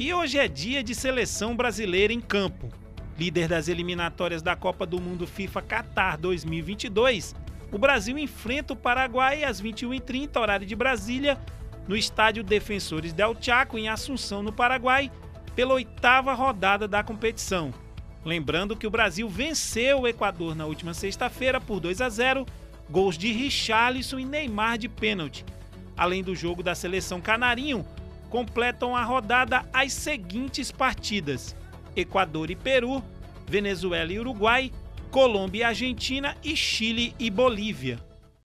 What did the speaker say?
E hoje é dia de seleção brasileira em campo. Líder das eliminatórias da Copa do Mundo FIFA Qatar 2022, o Brasil enfrenta o Paraguai às 21h30, horário de Brasília, no estádio Defensores del Chaco, em Assunção, no Paraguai, pela oitava rodada da competição. Lembrando que o Brasil venceu o Equador na última sexta-feira por 2 a 0, gols de Richarlison e Neymar de pênalti. Além do jogo da seleção canarinho, completam a rodada as seguintes partidas: Equador e Peru, Venezuela e Uruguai, Colômbia e Argentina e Chile e Bolívia.